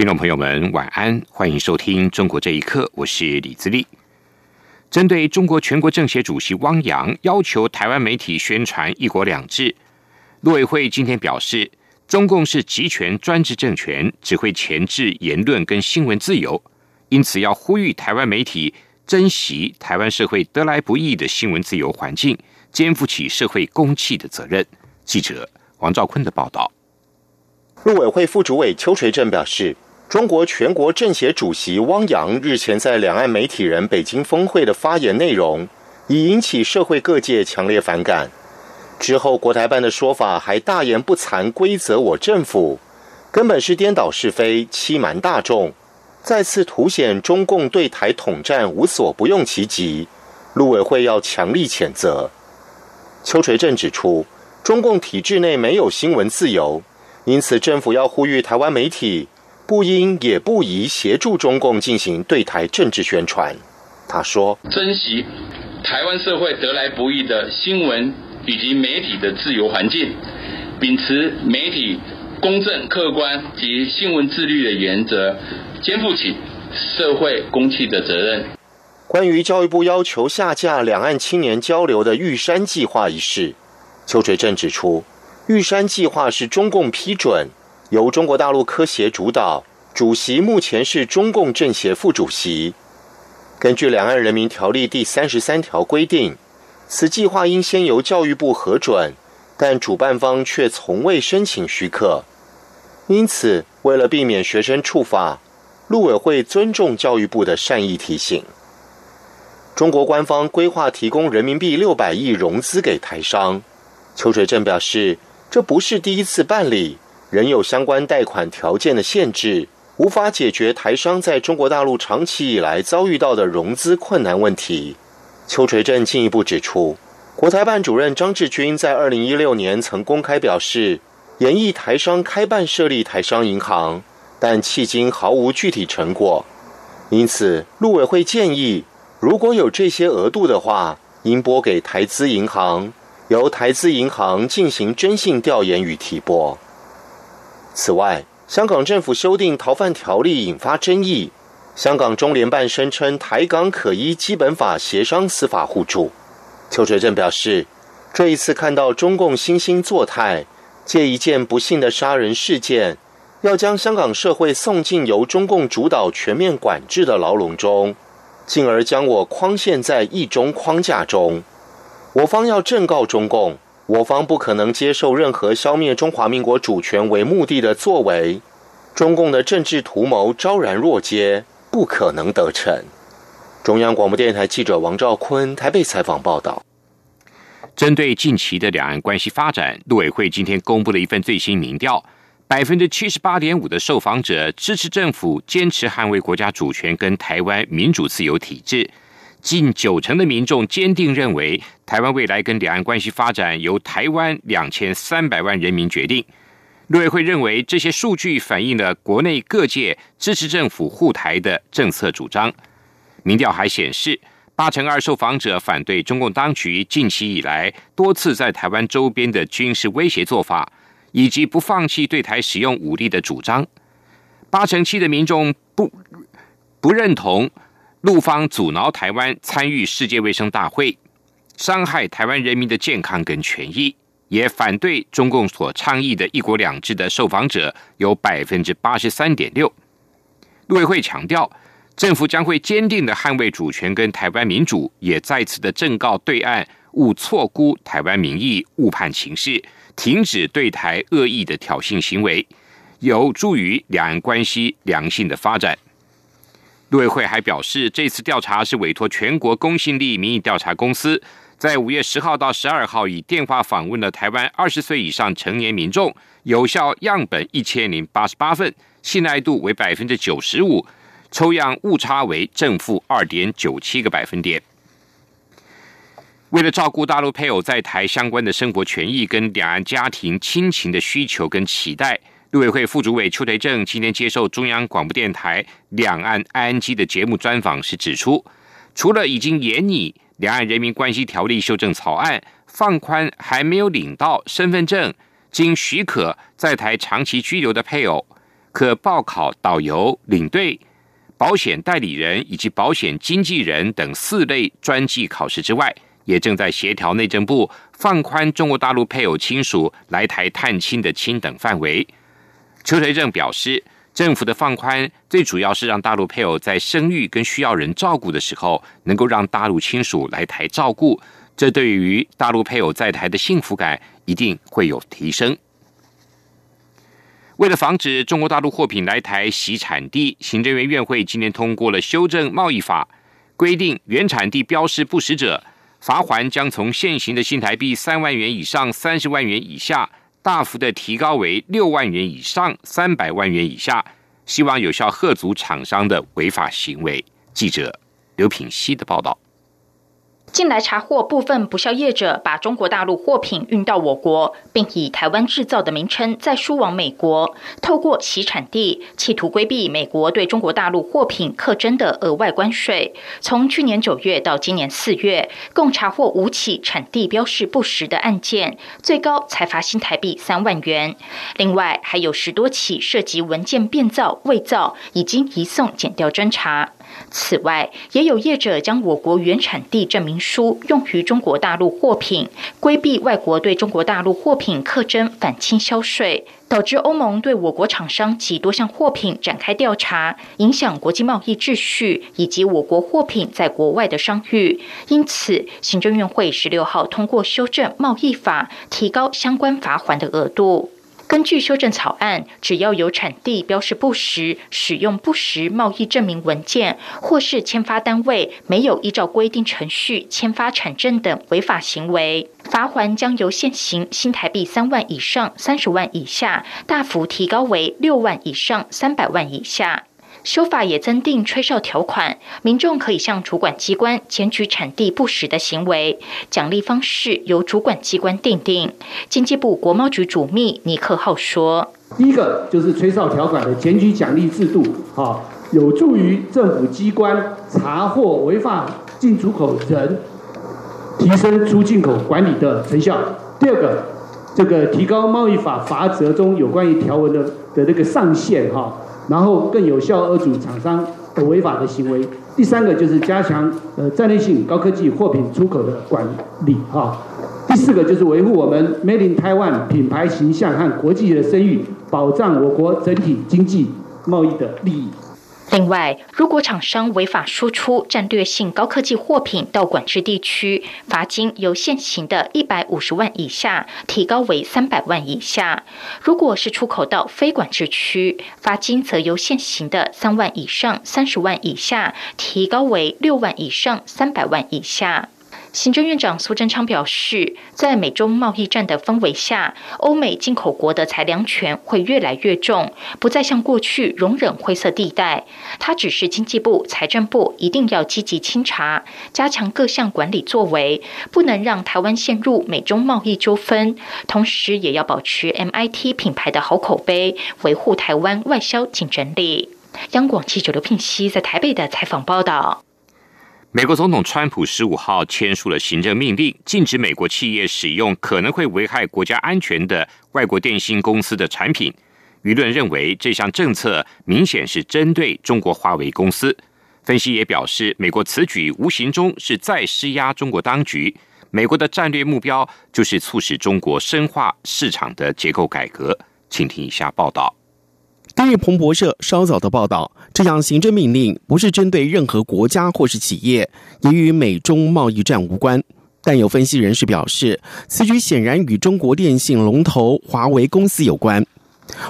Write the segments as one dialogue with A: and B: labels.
A: 听众朋友们，晚安，欢迎收听《中国这一刻》，我是李自立。针对中国全国政协主席汪洋要求台湾媒体宣传“一国两制”，陆委会今天表示，中共是集权专制政权，只会钳制言论跟新闻自由，因此要呼吁台湾媒体珍惜台湾社会得来不易的新闻自由环境，肩负起社会公器的责任。记者王兆坤的报道。
B: 陆委会副主委邱垂正表示。中国全国政协主席汪洋日前在两岸媒体人北京峰会的发言内容，已引起社会各界强烈反感。之后，国台办的说法还大言不惭规则我政府，根本是颠倒是非、欺瞒大众，再次凸显中共对台统战无所不用其极。陆委会要强力谴责。邱垂正指出，中共体制内没有新闻自由，因此政府要呼吁台湾媒体。不应也不宜协助中共进行对台政治宣传。他说：“
C: 珍惜台湾社会得来不易的新闻以及媒体的自由环境，秉持媒体公正、客观及新闻自律的原则，肩负起社会公器的责任。”
B: 关于教育部要求下架两岸青年交流的玉山计划一事，邱垂正指出，玉山计划是中共批准。由中国大陆科协主导，主席目前是中共政协副主席。根据《两岸人民条例》第三十三条规定，此计划应先由教育部核准，但主办方却从未申请许可。因此，为了避免学生触法，陆委会尊重教育部的善意提醒。中国官方规划提供人民币六百亿融资给台商，邱水正表示，这不是第一次办理。仍有相关贷款条件的限制，无法解决台商在中国大陆长期以来遭遇到的融资困难问题。邱垂正进一步指出，国台办主任张志军在二零一六年曾公开表示，演绎台商开办设立台商银行，但迄今毫无具体成果。因此，陆委会建议，如果有这些额度的话，应拨给台资银行，由台资银行进行征信调研与提拨。此外，香港政府修订逃犯条例引发争议。香港中联办声称台港可依基本法协商司法互助。邱垂正表示，这一次看到中共惺惺作态，借一件不幸的杀人事件，要将香港社会送进由中共主导全面管制的牢笼中，进而将我框限在一中框架中。我方要正告中共。我方不可能接受任何消灭中华民国主权为目的的作为，中共的政治图谋昭然若揭，不可能得逞。中央广播电台记者王兆坤台北采访报道。
A: 针对近期的两岸关系发展，陆委会今天公布了一份最新民调，百分之七十八点五的受访者支持政府坚持捍卫国家主权跟台湾民主自由体制。近九成的民众坚定认为，台湾未来跟两岸关系发展由台湾两千三百万人民决定。陆委会认为，这些数据反映了国内各界支持政府护台的政策主张。民调还显示，八成二受访者反对中共当局近期以来多次在台湾周边的军事威胁做法，以及不放弃对台使用武力的主张。八成七的民众不不认同。陆方阻挠台湾参与世界卫生大会，伤害台湾人民的健康跟权益，也反对中共所倡议的一国两制的受访者有百分之八十三点六。陆委会强调，政府将会坚定的捍卫主权跟台湾民主，也再次的正告对岸勿错估台湾民意，误判情势，停止对台恶意的挑衅行为，有助于两岸关系良性的发展。陆委会还表示，这次调查是委托全国公信力民意调查公司，在五月十号到十二号以电话访问了台湾二十岁以上成年民众，有效样本一千零八十八份，信赖度为百分之九十五，抽样误差为正负二点九七个百分点。为了照顾大陆配偶在台相关的生活权益跟两岸家庭亲情的需求跟期待，陆委会副主委邱培正今天接受中央广播电台《两岸 ING》的节目专访时指出，除了已经研拟《两岸人民关系条例》修正草案，放宽还没有领到身份证。经许可在台长期居留的配偶，可报考导游、领队、保险代理人以及保险经纪人等四类专技考试之外，也正在协调内政部放宽中国大陆配偶亲属来台探亲的亲等范围。邱垂正表示，政府的放宽最主要是让大陆配偶在生育跟需要人照顾的时候，能够让大陆亲属来台照顾。这对于大陆配偶在台的幸福感一定会有提升。为了防止中国大陆货品来台洗产地，行政院院会今年通过了修正贸易法，规定原产地标示不实者，罚还将从现行的新台币三万元以上三十万元以下，大幅的提高为六万元以上三百万元以下，希望有效遏阻厂商的违法行为。记者刘品希的报道。
D: 近来查获部分不肖业者把中国大陆货品运到我国，并以台湾制造的名称再输往美国，透过其产地，企图规避美国对中国大陆货品课征的额外关税。从去年九月到今年四月，共查获五起产地标示不实的案件，最高才罚新台币三万元。另外，还有十多起涉及文件变造、伪造，已经移送检调侦查。此外，也有业者将我国原产地证明书用于中国大陆货品，规避外国对中国大陆货品课征反倾销税，导致欧盟对我国厂商及多项货品展开调查，影响国际贸易秩序以及我国货品在国外的商誉。因此，行政院会十六号通过修正贸易法，提高相关罚款的额度。根据修正草案，只要有产地标示不实、使用不实贸易证明文件，或是签发单位没有依照规定程序签发产证等违法行为，罚款将由现行新台币三万以上三十万以下，大幅提高为六万以上三百万以下。修法也增订吹哨条款，民众可以向主管机关检举产地不实的行为，奖励方式由主管机关定定。经济部国贸局主秘尼克浩说：“
E: 第一个就是吹哨条款的检举奖励制度，哈，有助于政府机关查获违法进出口人，提升出进口管理的成效。第二个，这个提高贸易法罚则中有关于条文的的那个上限，哈。”然后更有效遏阻厂商的违法的行为。第三个就是加强呃战略性高科技货品出口的管理哈。第四个就是维护我们 Made in Taiwan 品牌形象和国际的声誉，保障我国整体经济贸易的利益。
D: 另外，如果厂商违法输出战略性高科技货品到管制地区，罚金由现行的一百五十万以下提高为三百万以下；如果是出口到非管制区，罚金则由现行的三万以上三十万以下提高为六万以上三百万以下。行政院长苏贞昌表示，在美中贸易战的氛围下，欧美进口国的裁量权会越来越重，不再像过去容忍灰色地带。他指示经济部、财政部一定要积极清查，加强各项管理作为，不能让台湾陷入美中贸易纠纷。同时，也要保持 MIT 品牌的好口碑，维护台湾外销竞争力。央广记者刘聘熙在台北的采访报道。
A: 美国总统川普十五号签署了行政命令，禁止美国企业使用可能会危害国家安全的外国电信公司的产品。舆论认为这项政策明显是针对中国华为公司。分析也表示，美国此举无形中是在施压中国当局。美国的战略目标就是促使中国深化市场的结构改革。请听以下报道。
F: 根据彭博社稍早的报道，这项行政命令不是针对任何国家或是企业，也与美中贸易战无关。但有分析人士表示，此举显然与中国电信龙头华为公司有关。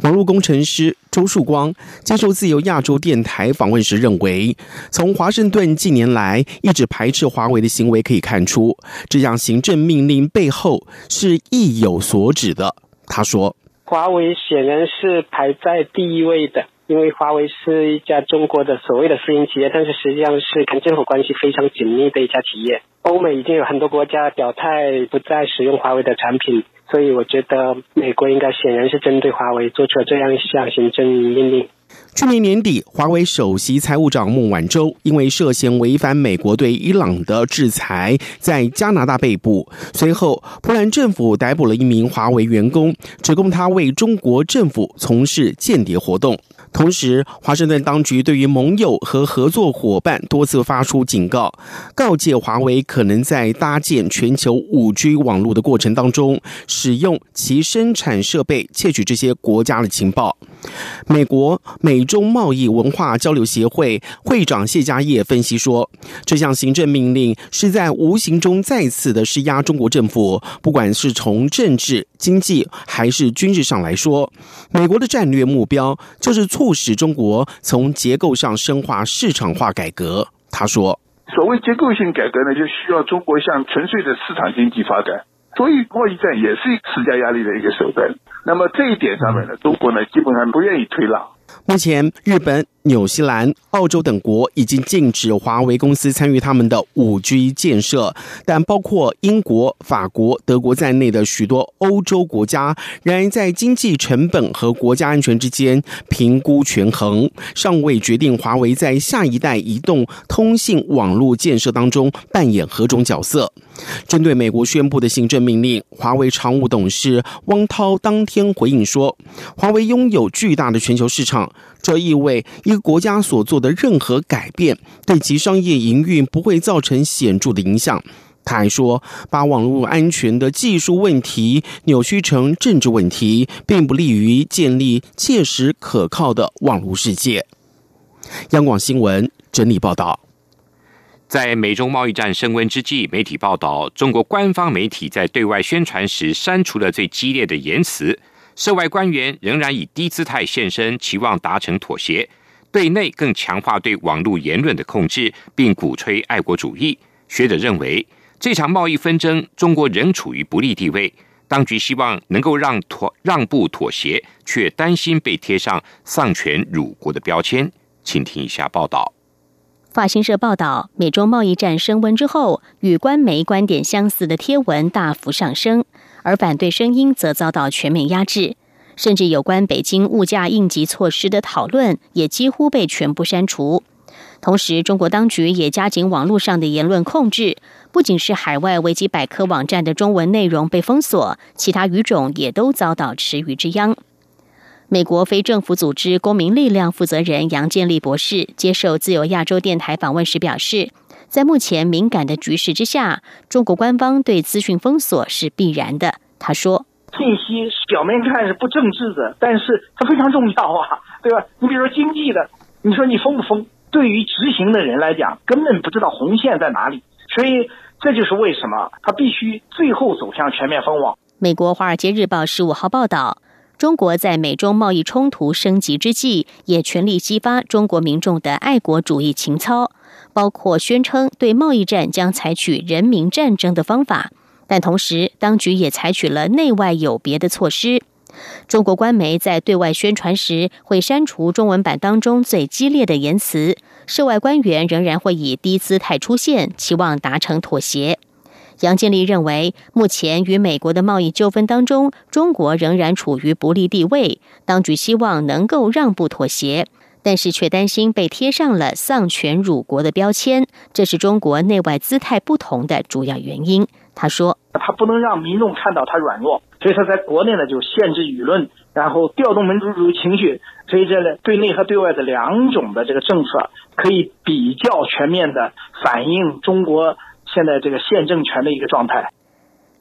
F: 网络工程师周树光接受自由亚洲电台访问时认为，从华盛顿近年来一直排斥华为的行为可以看出，这项行政命令背后是意有所指的。他说。
G: 华为显然是排在第一位的，因为华为是一家中国的所谓的私营企业，但是实际上是跟政府关系非常紧密的一家企业。欧美已经有很多国家表态不再使用华为的产品，所以我觉得美国应该显然是针对华为做出了这样一项行政命令。
F: 去年年底，华为首席财务长孟晚舟因为涉嫌违反美国对伊朗的制裁，在加拿大被捕。随后，波兰政府逮捕了一名华为员工，指控他为中国政府从事间谍活动。同时，华盛顿当局对于盟友和合作伙伴多次发出警告，告诫华为可能在搭建全球五 G 网络的过程当中，使用其生产设备窃取这些国家的情报。美国美中贸易文化交流协会会长谢家业分析说，这项行政命令是在无形中再次的施压中国政府，不管是从政治、经济还是军事上来说，美国的战略目标就是促使中国从结构上深化市场化改革。他说：“
H: 所谓结构性改革呢，就需要中国向纯粹的市场经济发展。”所以贸易战也是施加压力的一个手段。那么这一点上面呢，中国呢基本上不愿意退让。
F: 目前，日本、纽西兰、澳洲等国已经禁止华为公司参与他们的五 G 建设，但包括英国、法国、德国在内的许多欧洲国家仍然在经济成本和国家安全之间评估权衡，尚未决定华为在下一代移动通信网络建设当中扮演何种角色。针对美国宣布的行政命令，华为常务董事汪涛当天回应说：“华为拥有巨大的全球市场，这意味一个国家所做的任何改变对其商业营运不会造成显著的影响。”他还说：“把网络安全的技术问题扭曲成政治问题，并不利于建立切实可靠的网络世界。”央广新闻整理报道。
A: 在美中贸易战升温之际，媒体报道，中国官方媒体在对外宣传时删除了最激烈的言辞，涉外官员仍然以低姿态现身，期望达成妥协；对内更强化对网络言论的控制，并鼓吹爱国主义。学者认为，这场贸易纷争，中国仍处于不利地位，当局希望能够让妥让步妥协，却担心被贴上丧权辱国的标签。请听一下报道。
I: 法新社报道，美中贸易战升温之后，与官媒观点相似的贴文大幅上升，而反对声音则遭到全面压制，甚至有关北京物价应急措施的讨论也几乎被全部删除。同时，中国当局也加紧网络上的言论控制，不仅是海外维基百科网站的中文内容被封锁，其他语种也都遭到池鱼之殃。美国非政府组织公民力量负责人杨建立博士接受自由亚洲电台访问时表示，在目前敏感的局势之下，中国官方对资讯封锁是必然的。他说：“
J: 信息表面看是不政治的，但是它非常重要啊，对吧？你比如说经济的，你说你封不封？对于执行的人来讲，根本不知道红线在哪里，所以这就是为什么他必须最后走向全面封网。”
I: 美国《华尔街日报》十五号报道。中国在美中贸易冲突升级之际，也全力激发中国民众的爱国主义情操，包括宣称对贸易战将采取人民战争的方法，但同时当局也采取了内外有别的措施。中国官媒在对外宣传时会删除中文版当中最激烈的言辞，涉外官员仍然会以低姿态出现，期望达成妥协。杨建立认为，目前与美国的贸易纠纷当中，中国仍然处于不利地位。当局希望能够让步妥协，但是却担心被贴上了丧权辱国的标签，这是中国内外姿态不同的主要原因。他说：“
J: 他不能让民众看到他软弱，所以他在国内呢就限制舆论，然后调动民族主义情绪，所以这呢对内和对外的两种的这个政策可以比较全面的反映中国。”现在这个现政权的一个状态。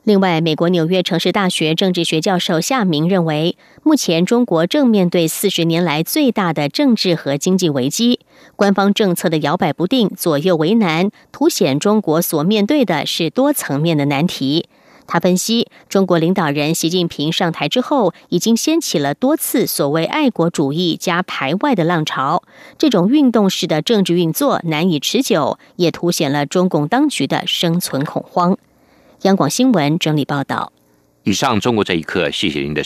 I: 另外，美国纽约城市大学政治学教授夏明认为，目前中国正面对四十年来最大的政治和经济危机，官方政策的摇摆不定、左右为难，凸显中国所面对的是多层面的难题。他分析，中国领导人习近平上台之后，已经掀起了多次所谓爱国主义加排外的浪潮。这种运动式的政治运作难以持久，也凸显了中共当局的生存恐慌。央广新闻整理报道。
A: 以上，中国这一刻，谢谢您的。